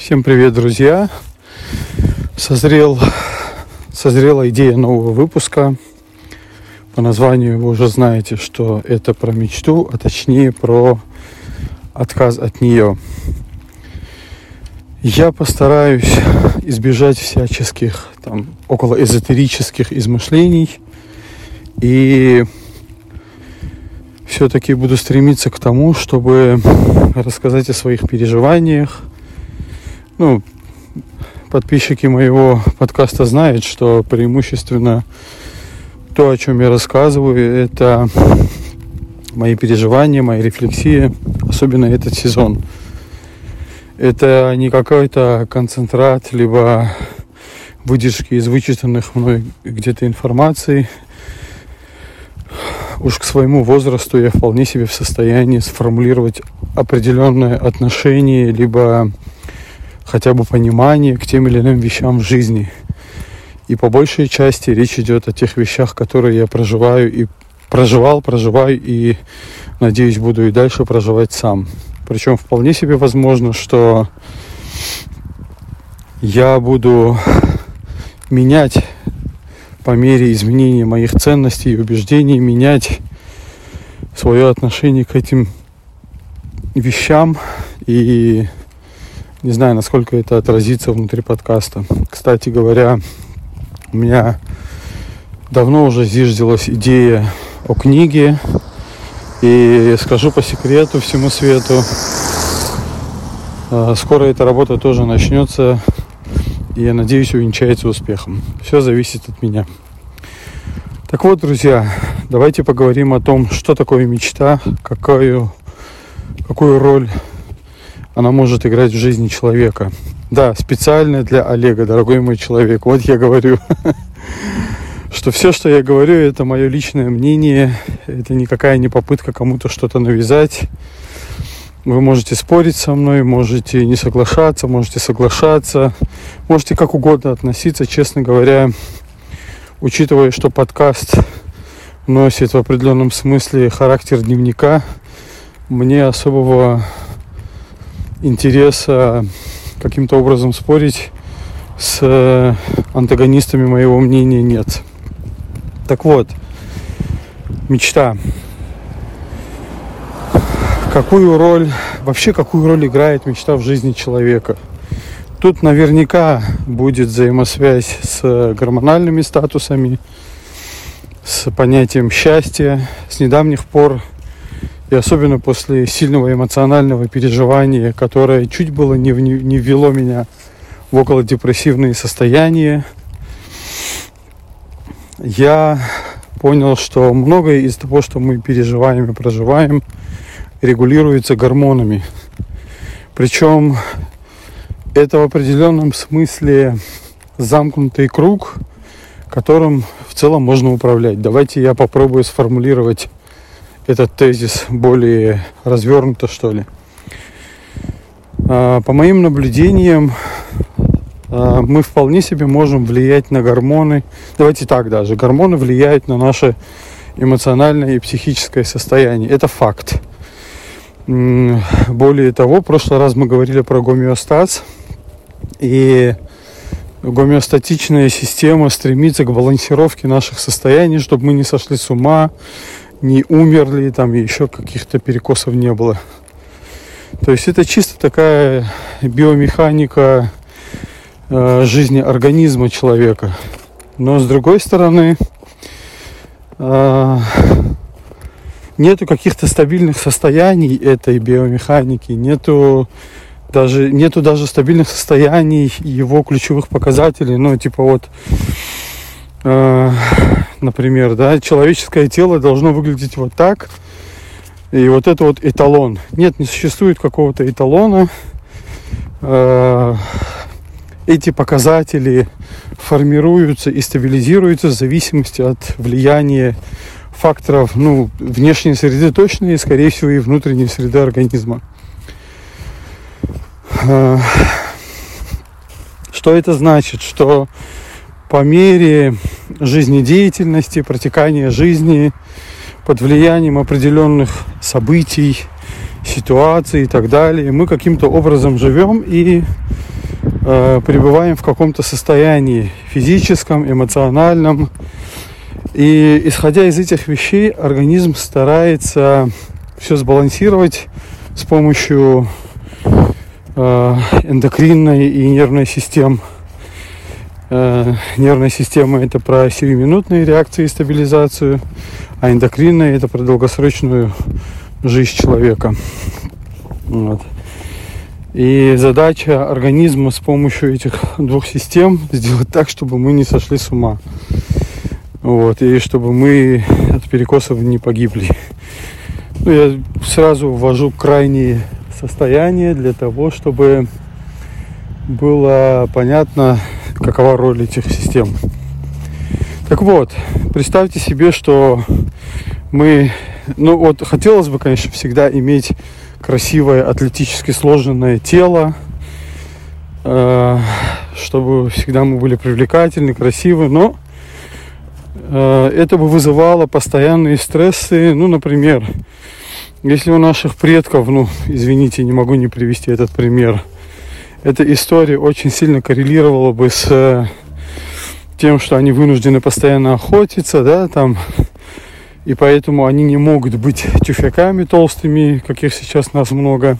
Всем привет, друзья! Созрел, созрела идея нового выпуска. По названию вы уже знаете, что это про мечту, а точнее про отказ от нее. Я постараюсь избежать всяческих там около эзотерических измышлений и все-таки буду стремиться к тому, чтобы рассказать о своих переживаниях. Ну, подписчики моего подкаста знают, что преимущественно то, о чем я рассказываю, это мои переживания, мои рефлексии, особенно этот сезон. Это не какой-то концентрат, либо выдержки из вычитанных мной где-то информации – уж к своему возрасту я вполне себе в состоянии сформулировать определенное отношение, либо хотя бы понимание к тем или иным вещам в жизни. И по большей части речь идет о тех вещах, которые я проживаю и проживал, проживаю и, надеюсь, буду и дальше проживать сам. Причем вполне себе возможно, что я буду менять по мере изменения моих ценностей и убеждений менять свое отношение к этим вещам и не знаю, насколько это отразится внутри подкаста. Кстати говоря, у меня давно уже зиждилась идея о книге. И скажу по секрету всему свету, а, скоро эта работа тоже начнется и я надеюсь увенчается успехом. Все зависит от меня. Так вот, друзья, давайте поговорим о том, что такое мечта, какую, какую роль она может играть в жизни человека. Да, специально для Олега, дорогой мой человек. Вот я говорю, что все, что я говорю, это мое личное мнение. Это никакая не попытка кому-то что-то навязать. Вы можете спорить со мной, можете не соглашаться, можете соглашаться, можете как угодно относиться, честно говоря, учитывая, что подкаст носит в определенном смысле характер дневника, мне особого интереса каким-то образом спорить с антагонистами моего мнения нет. Так вот, мечта какую роль, вообще какую роль играет мечта в жизни человека. Тут наверняка будет взаимосвязь с гормональными статусами, с понятием счастья. С недавних пор и особенно после сильного эмоционального переживания, которое чуть было не, не ввело меня в около депрессивные состояния, я понял, что многое из того, что мы переживаем и проживаем, регулируется гормонами. Причем это в определенном смысле замкнутый круг, которым в целом можно управлять. Давайте я попробую сформулировать этот тезис более развернуто, что ли. А, по моим наблюдениям, а, мы вполне себе можем влиять на гормоны. Давайте так даже. Гормоны влияют на наше эмоциональное и психическое состояние. Это факт. Более того, в прошлый раз мы говорили про гомеостаз. И гомеостатичная система стремится к балансировке наших состояний, чтобы мы не сошли с ума, не умерли, там еще каких-то перекосов не было. То есть это чисто такая биомеханика э, жизни организма человека. Но с другой стороны, э, нету каких-то стабильных состояний этой биомеханики, нету даже нету даже стабильных состояний его ключевых показателей, ну типа вот, э, например, да, человеческое тело должно выглядеть вот так, и вот это вот эталон. Нет, не существует какого-то эталона. Э, эти показатели формируются и стабилизируются в зависимости от влияния факторов, ну, внешней среды точно и, скорее всего, и внутренней среды организма. А, что это значит? Что по мере жизнедеятельности, протекания жизни, под влиянием определенных событий ситуации и так далее. Мы каким-то образом живем и э, пребываем в каком-то состоянии физическом, эмоциональном. И исходя из этих вещей, организм старается все сбалансировать с помощью э, эндокринной и нервной систем. Э, нервная система это про сиюминутные реакции и стабилизацию, а эндокринная это про долгосрочную жизнь человека. Вот. И задача организма с помощью этих двух систем сделать так, чтобы мы не сошли с ума. Вот, и чтобы мы от перекосов не погибли. Ну, я сразу ввожу крайние состояния для того, чтобы было понятно, какова роль этих систем. Так вот, представьте себе, что мы, ну вот хотелось бы, конечно, всегда иметь красивое, атлетически сложенное тело, э, чтобы всегда мы были привлекательны, красивы, но э, это бы вызывало постоянные стрессы, ну, например, если у наших предков, ну, извините, не могу не привести этот пример, эта история очень сильно коррелировала бы с э, тем, что они вынуждены постоянно охотиться, да, там, и поэтому они не могут быть тюфяками толстыми, каких сейчас нас много,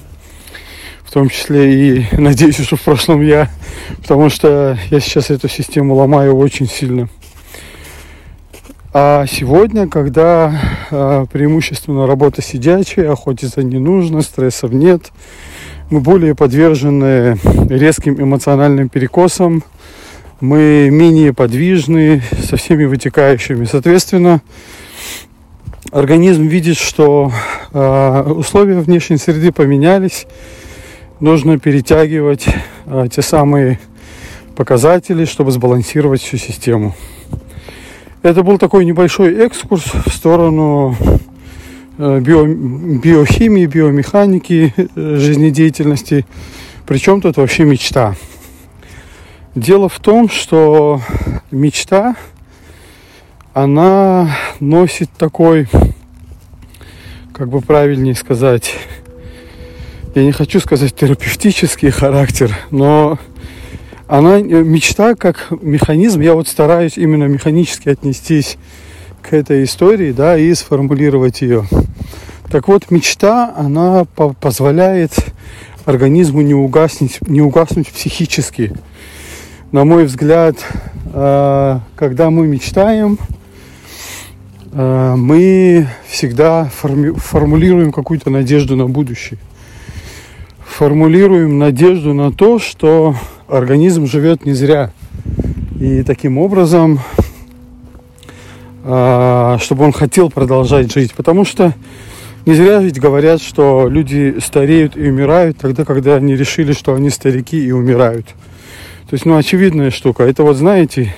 в том числе и, надеюсь, что в прошлом я, потому что я сейчас эту систему ломаю очень сильно. А сегодня, когда э, преимущественно работа сидячая, охотиться не нужно, стрессов нет, мы более подвержены резким эмоциональным перекосам, мы менее подвижны со всеми вытекающими. Соответственно, организм видит, что э, условия внешней среды поменялись, нужно перетягивать э, те самые показатели, чтобы сбалансировать всю систему. Это был такой небольшой экскурс в сторону био, биохимии, биомеханики, э, жизнедеятельности. Причем тут вообще мечта. Дело в том, что мечта, она носит такой, как бы правильнее сказать, я не хочу сказать терапевтический характер, но она э, мечта как механизм, я вот стараюсь именно механически отнестись к этой истории, да, и сформулировать ее. Так вот, мечта, она по позволяет организму не угаснуть, не угаснуть психически. На мой взгляд, э, когда мы мечтаем, э, мы всегда формулируем какую-то надежду на будущее. Формулируем надежду на то, что организм живет не зря. И таким образом, а, чтобы он хотел продолжать жить. Потому что не зря ведь говорят, что люди стареют и умирают тогда, когда они решили, что они старики и умирают. То есть, ну, очевидная штука. Это вот, знаете,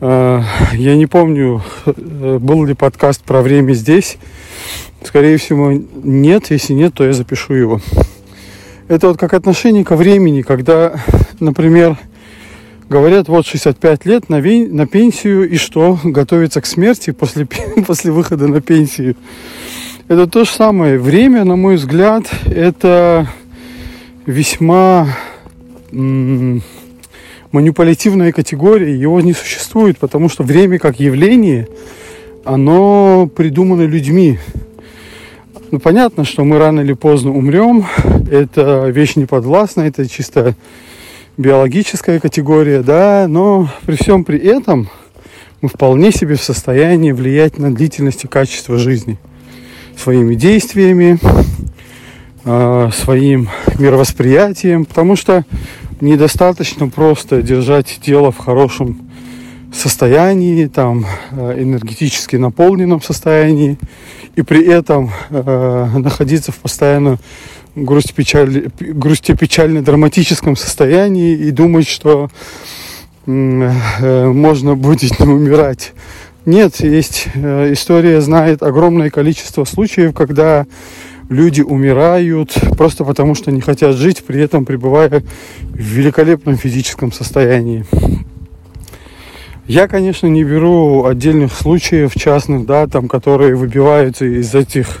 а, я не помню, был ли подкаст про время здесь. Скорее всего, нет. Если нет, то я запишу его. Это вот как отношение ко времени, когда например, говорят, вот 65 лет на, вен... на пенсию и что? Готовится к смерти после, после выхода на пенсию. Это то же самое. Время, на мой взгляд, это весьма манипулятивная категория. Его не существует, потому что время как явление, оно придумано людьми. Ну, понятно, что мы рано или поздно умрем. Это вещь неподвластная, это чисто биологическая категория, да, но при всем при этом мы вполне себе в состоянии влиять на длительность и качество жизни своими действиями, а, своим мировосприятием, потому что недостаточно просто держать тело в хорошем состоянии, там, а, энергетически наполненном состоянии, и при этом э, находиться в постоянном грусть печаль, грусти печально драматическом состоянии и думать, что э, можно будет не умирать. Нет, есть э, история знает огромное количество случаев, когда люди умирают просто потому, что не хотят жить, при этом пребывая в великолепном физическом состоянии. Я, конечно, не беру отдельных случаев частных, да, там, которые выбиваются из этих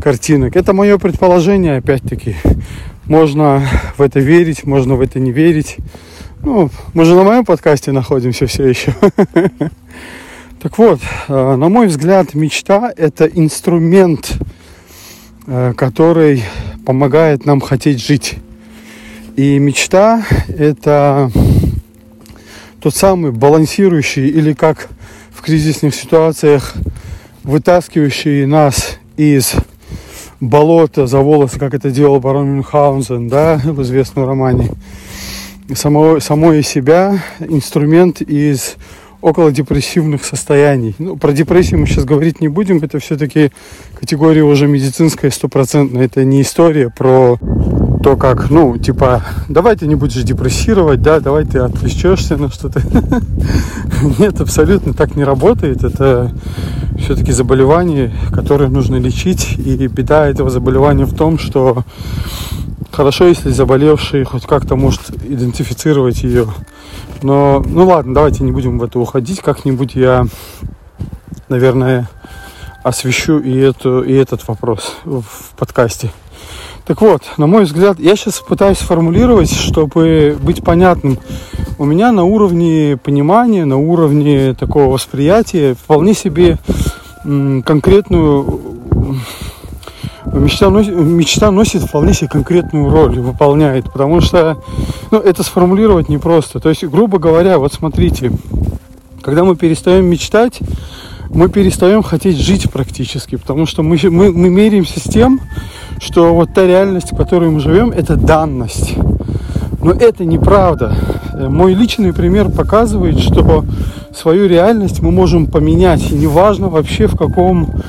картинок. Это мое предположение, опять-таки. Можно в это верить, можно в это не верить. Ну, мы же на моем подкасте находимся все еще. Так вот, э, на мой взгляд, мечта – это инструмент, э, который помогает нам хотеть жить. И мечта – это тот самый балансирующий или как в кризисных ситуациях вытаскивающий нас из болота за волосы, как это делал барон Мюнхгаузен, да, в известном романе. Само, само из себя инструмент из около депрессивных состояний. Ну, про депрессию мы сейчас говорить не будем, это все-таки категория уже медицинская, стопроцентная. Это не история про то, как, ну, типа, давай ты не будешь депрессировать, да, давай ты отвлечешься на что-то. Нет, абсолютно так не работает. Это все-таки заболевание, которое нужно лечить. И беда этого заболевания в том, что хорошо, если заболевший хоть как-то может идентифицировать ее но, ну ладно, давайте не будем в это уходить. Как-нибудь я, наверное, освещу и, эту, и этот вопрос в подкасте. Так вот, на мой взгляд, я сейчас пытаюсь сформулировать, чтобы быть понятным. У меня на уровне понимания, на уровне такого восприятия вполне себе конкретную мечта носит, мечта носит вполне себе конкретную роль, выполняет, потому что ну, это сформулировать непросто. То есть, грубо говоря, вот смотрите, когда мы перестаем мечтать, мы перестаем хотеть жить практически, потому что мы, мы, мы меряемся с тем, что вот та реальность, в которой мы живем, это данность. Но это неправда. Мой личный пример показывает, что свою реальность мы можем поменять. И неважно вообще в каком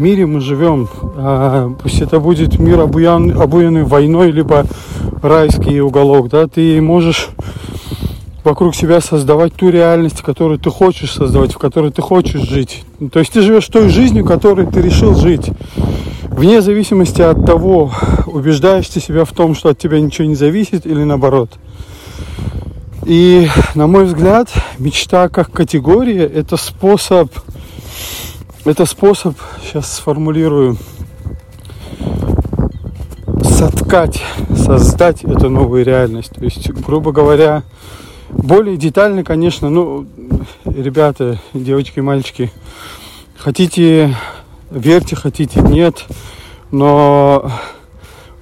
мире мы живем. А, пусть это будет мир обуян, обуянный войной, либо райский уголок, да, ты можешь вокруг себя создавать ту реальность, которую ты хочешь создавать, в которой ты хочешь жить. То есть ты живешь той жизнью, которой ты решил жить. Вне зависимости от того, убеждаешь ты себя в том, что от тебя ничего не зависит или наоборот. И, на мой взгляд, мечта как категория – это способ это способ, сейчас сформулирую, соткать, создать эту новую реальность. То есть, грубо говоря, более детально, конечно, ну, ребята, девочки, мальчики, хотите, верьте, хотите, нет, но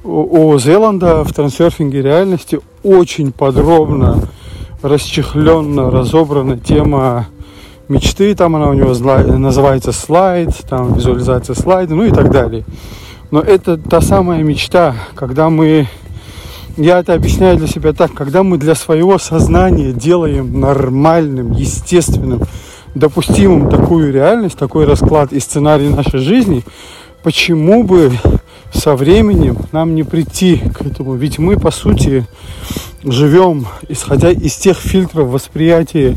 у, у Зеланда в трансерфинге реальности очень подробно, расчехленно разобрана тема мечты, там она у него называется слайд, там визуализация слайда, ну и так далее. Но это та самая мечта, когда мы, я это объясняю для себя так, когда мы для своего сознания делаем нормальным, естественным, допустимым такую реальность, такой расклад и сценарий нашей жизни, почему бы со временем нам не прийти к этому? Ведь мы, по сути, живем, исходя из тех фильтров восприятия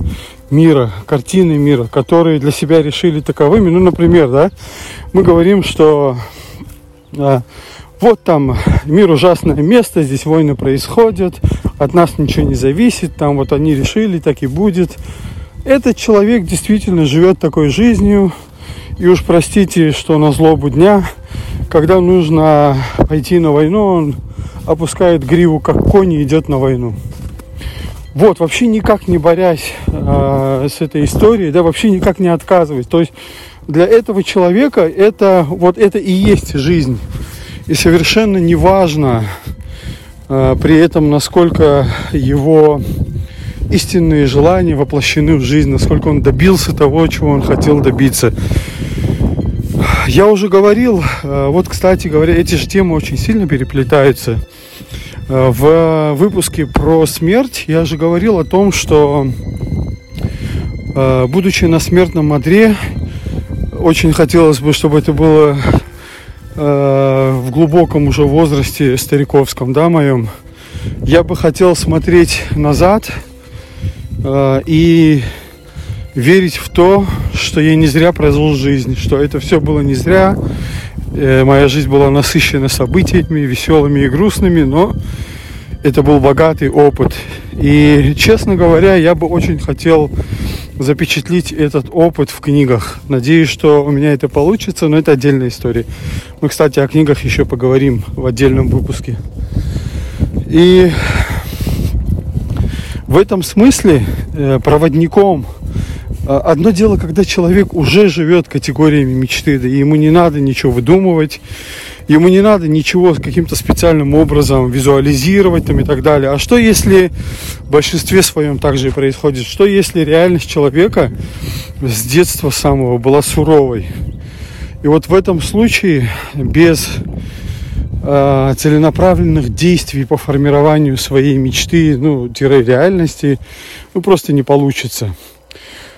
мира, картины мира, которые для себя решили таковыми. Ну, например, да, мы говорим, что а, вот там мир ужасное место, здесь войны происходят, от нас ничего не зависит, там вот они решили, так и будет. Этот человек действительно живет такой жизнью, и уж простите, что на злобу дня, когда нужно пойти на войну, он опускает гриву, как конь, и идет на войну. Вот, вообще никак не борясь э, с этой историей, да, вообще никак не отказываясь. То есть для этого человека это вот это и есть жизнь. И совершенно не важно э, при этом, насколько его истинные желания воплощены в жизнь, насколько он добился того, чего он хотел добиться. Я уже говорил, э, вот, кстати говоря, эти же темы очень сильно переплетаются. Э, в выпуске про смерть я же говорил о том, что э, будучи на смертном одре, очень хотелось бы, чтобы это было э, в глубоком уже возрасте стариковском, да, моем. Я бы хотел смотреть назад и верить в то, что я не зря прожил жизнь, что это все было не зря, Моя жизнь была насыщена событиями, веселыми и грустными, но это был богатый опыт. И, честно говоря, я бы очень хотел запечатлить этот опыт в книгах. Надеюсь, что у меня это получится, но это отдельная история. Мы, кстати, о книгах еще поговорим в отдельном выпуске. И в этом смысле э, проводником э, Одно дело, когда человек уже живет категориями мечты, да, и ему не надо ничего выдумывать, ему не надо ничего каким-то специальным образом визуализировать там и так далее. А что если в большинстве своем также и происходит? Что если реальность человека с детства самого была суровой? И вот в этом случае без э, целенаправленных действий по формированию своей мечты, ну, тире реальности, ну, просто не получится.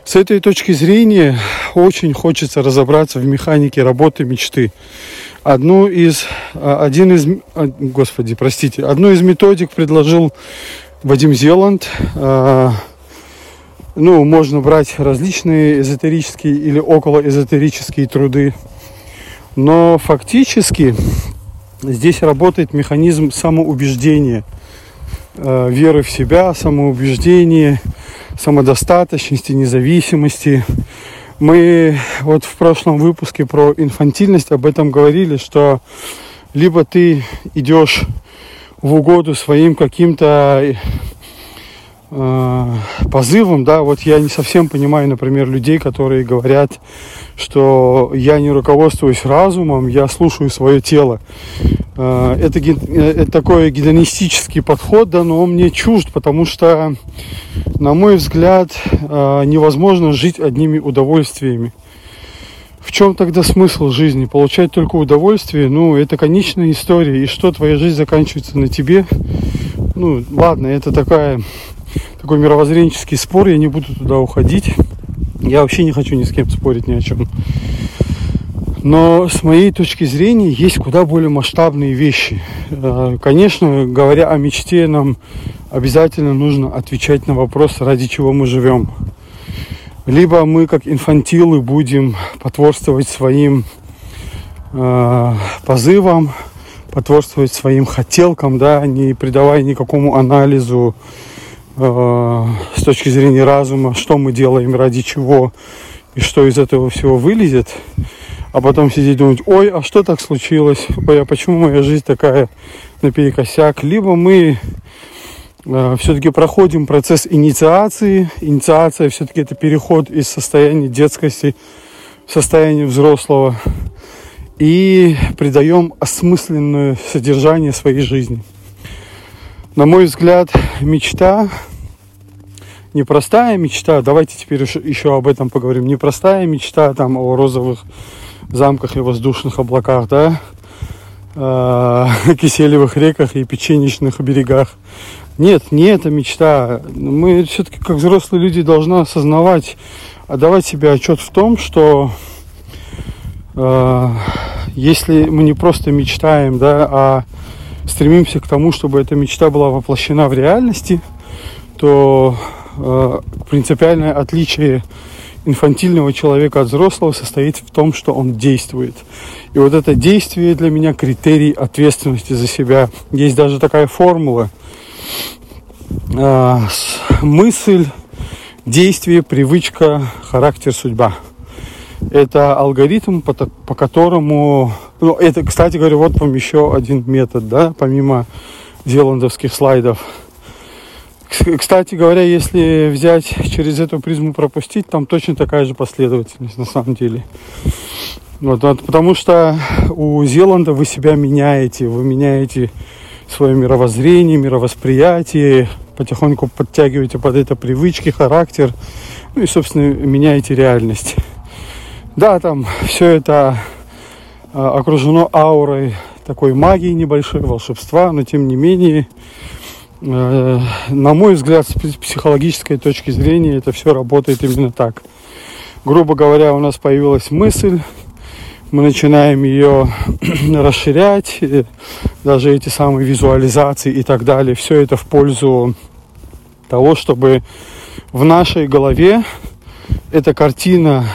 С этой точки зрения очень хочется разобраться в механике работы мечты одну из, а, один из, а, господи, простите, одну из методик предложил Вадим Зеланд. А, ну, можно брать различные эзотерические или околоэзотерические труды. Но фактически здесь работает механизм самоубеждения, веры в себя, самоубеждения, самодостаточности, независимости, мы вот в прошлом выпуске про инфантильность об этом говорили, что либо ты идешь в угоду своим каким-то э, позывам, да, вот я не совсем понимаю, например, людей, которые говорят, что я не руководствуюсь разумом, я слушаю свое тело. Э, это, э, это такой гедонистический подход, да, но он мне чужд, потому что, на мой взгляд, невозможно жить одними удовольствиями. В чем тогда смысл жизни? Получать только удовольствие? Ну, это конечная история. И что, твоя жизнь заканчивается на тебе? Ну, ладно, это такая, такой мировоззренческий спор, я не буду туда уходить. Я вообще не хочу ни с кем спорить ни о чем. Но с моей точки зрения есть куда более масштабные вещи. Э, конечно, говоря о мечте, нам обязательно нужно отвечать на вопрос, ради чего мы живем. Либо мы, как инфантилы, будем потворствовать своим э, позывам, потворствовать своим хотелкам, да, не придавая никакому анализу с точки зрения разума, что мы делаем, ради чего и что из этого всего вылезет а потом сидеть думать, ой, а что так случилось, ой, а почему моя жизнь такая наперекосяк, либо мы э, все-таки проходим процесс инициации, инициация все-таки это переход из состояния детскости в состояние взрослого. И придаем осмысленное содержание своей жизни. На мой взгляд, мечта непростая мечта, давайте теперь еще об этом поговорим, непростая мечта там о розовых замках и воздушных облаках, да, э, киселевых реках и печенечных берегах. Нет, не это мечта. Мы все-таки как взрослые люди должны осознавать, отдавать себе отчет в том, что э, если мы не просто мечтаем, да, а стремимся к тому, чтобы эта мечта была воплощена в реальности, то э, принципиальное отличие инфантильного человека от взрослого состоит в том, что он действует. И вот это действие для меня критерий ответственности за себя. Есть даже такая формула. А, мысль, действие, привычка, характер, судьба. Это алгоритм, по, по которому... Ну, это, кстати говоря, вот вам еще один метод, да, помимо зеландовских слайдов – кстати говоря, если взять через эту призму пропустить, там точно такая же последовательность на самом деле. Вот, вот, потому что у Зеланда вы себя меняете, вы меняете свое мировоззрение, мировосприятие, потихоньку подтягиваете под это привычки, характер, ну и, собственно, меняете реальность. Да, там все это окружено аурой такой магии небольшой, волшебства, но тем не менее Э, на мой взгляд, с психологической точки зрения, это все работает именно так. Грубо говоря, у нас появилась мысль, мы начинаем ее расширять, даже эти самые визуализации и так далее. Все это в пользу того, чтобы в нашей голове эта картина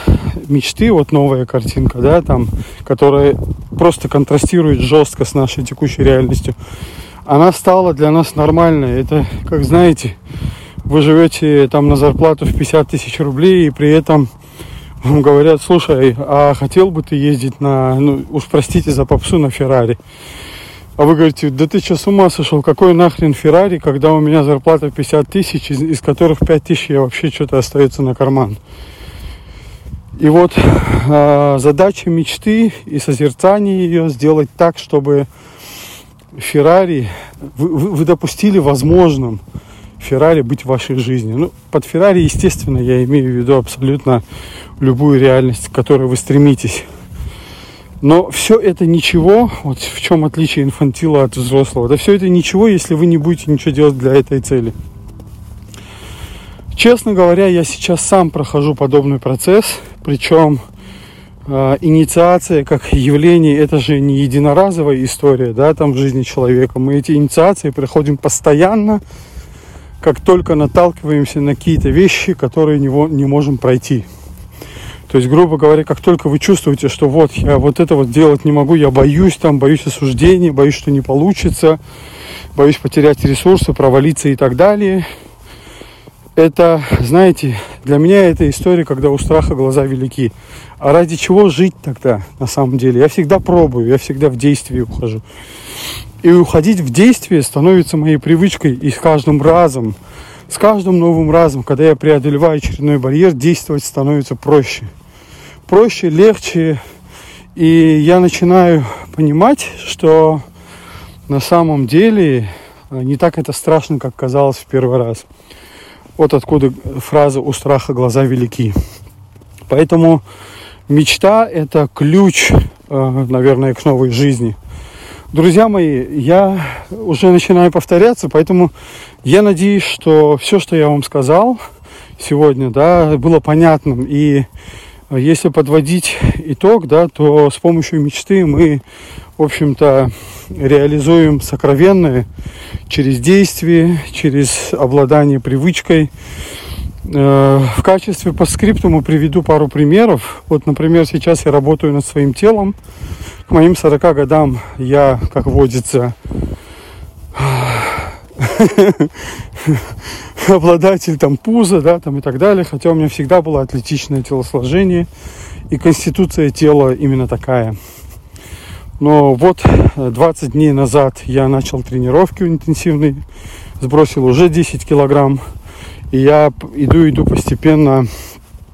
мечты, вот новая картинка, да, там, которая просто контрастирует жестко с нашей текущей реальностью, она стала для нас нормальной. Это, как знаете, вы живете там на зарплату в 50 тысяч рублей, и при этом вам говорят, слушай, а хотел бы ты ездить на, ну уж простите за попсу, на Феррари. А вы говорите, да ты что, с ума сошел? Какой нахрен Феррари, когда у меня зарплата 50 тысяч, из, из которых 5 тысяч я вообще что-то остается на карман. И вот э, задача мечты и созерцания ее сделать так, чтобы Феррари, вы, вы, вы допустили возможным Феррари быть в вашей жизни. Ну, под Феррари, естественно, я имею в виду абсолютно любую реальность, к которой вы стремитесь. Но все это ничего, вот в чем отличие инфантила от взрослого, да все это ничего, если вы не будете ничего делать для этой цели. Честно говоря, я сейчас сам прохожу подобный процесс, причем э, инициация как явление, это же не единоразовая история, да, там в жизни человека. Мы эти инициации проходим постоянно, как только наталкиваемся на какие-то вещи, которые не, не можем пройти. То есть, грубо говоря, как только вы чувствуете, что вот я вот это вот делать не могу, я боюсь там, боюсь осуждения, боюсь, что не получится, боюсь потерять ресурсы, провалиться и так далее. Это, знаете, для меня это история, когда у страха глаза велики. А ради чего жить тогда, на самом деле? Я всегда пробую, я всегда в действие ухожу. И уходить в действие становится моей привычкой, и с каждым разом, с каждым новым разом, когда я преодолеваю очередной барьер, действовать становится проще проще, легче. И я начинаю понимать, что на самом деле э, не так это страшно, как казалось в первый раз. Вот откуда фраза «у страха глаза велики». Поэтому мечта – это ключ, э, наверное, к новой жизни. Друзья мои, я уже начинаю повторяться, поэтому я надеюсь, что все, что я вам сказал сегодня, да, было понятным и если подводить итог, да, то с помощью мечты мы, в общем-то, реализуем сокровенное через действие, через обладание привычкой. Э, в качестве по скриптуму приведу пару примеров. Вот, например, сейчас я работаю над своим телом. К моим 40 годам я, как водится, обладатель там пуза, да, там и так далее, хотя у меня всегда было атлетичное телосложение и конституция тела именно такая. Но вот 20 э, дней назад я начал тренировки интенсивные, сбросил уже 10 килограмм, и я иду, иду постепенно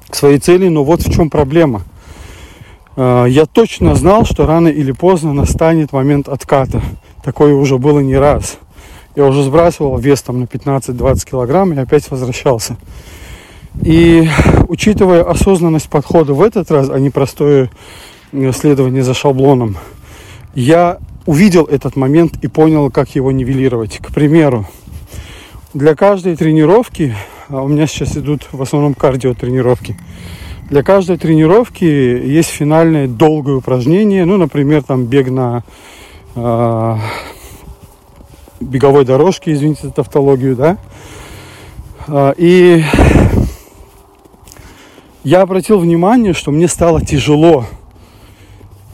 к своей цели, но вот в чем проблема. Э, я точно знал, что рано или поздно настанет момент отката. Такое уже было не раз. Я уже сбрасывал вес там на 15-20 килограмм и опять возвращался. И учитывая осознанность подхода в этот раз, а не простое следование за шаблоном, я увидел этот момент и понял, как его нивелировать. К примеру, для каждой тренировки, а у меня сейчас идут в основном кардио тренировки, для каждой тренировки есть финальное долгое упражнение, ну, например, там бег на э, беговой дорожки, извините за тавтологию, да. А, и я обратил внимание, что мне стало тяжело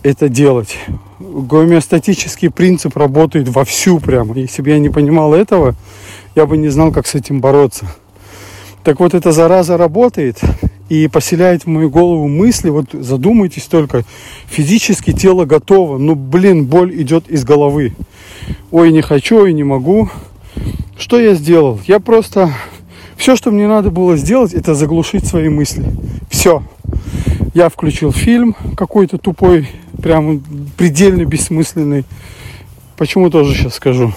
это делать. Гомеостатический принцип работает вовсю прямо. Если бы я не понимал этого, я бы не знал, как с этим бороться. Так вот, эта зараза работает и поселяет в мою голову мысли, вот задумайтесь только, физически тело готово, но, блин, боль идет из головы ой, не хочу, ой, не могу. Что я сделал? Я просто... Все, что мне надо было сделать, это заглушить свои мысли. Все. Я включил фильм какой-то тупой, прям предельно бессмысленный. Почему тоже сейчас скажу.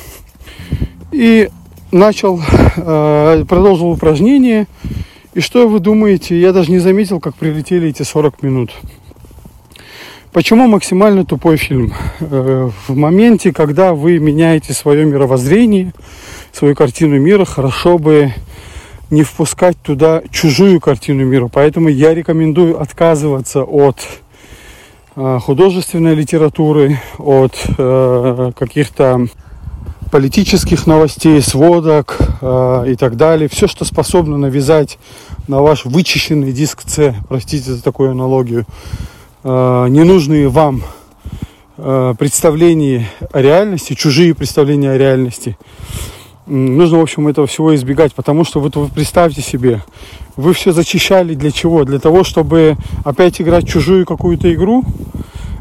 И начал, э, продолжил упражнение. И что вы думаете? Я даже не заметил, как прилетели эти 40 минут. Почему максимально тупой фильм? Э, в моменте, когда вы меняете свое мировоззрение, свою картину мира, хорошо бы не впускать туда чужую картину мира. Поэтому я рекомендую отказываться от э, художественной литературы, от э, каких-то политических новостей, сводок и так далее. Все, что способно навязать на ваш вычищенный диск С, простите за такую аналогию, Э, ненужные вам э, представлений о реальности, чужие представления о реальности. Нужно, в общем, этого всего избегать, потому что вот вы представьте себе, вы все зачищали для чего? Для того, чтобы опять играть чужую какую-то игру.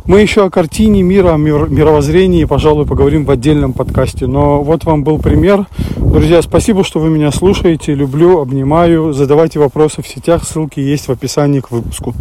Мы еще о картине мира, о мировоззрении, пожалуй, поговорим в отдельном подкасте. Но вот вам был пример. Друзья, спасибо, что вы меня слушаете. Люблю, обнимаю. Задавайте вопросы в сетях. Ссылки есть в описании к выпуску.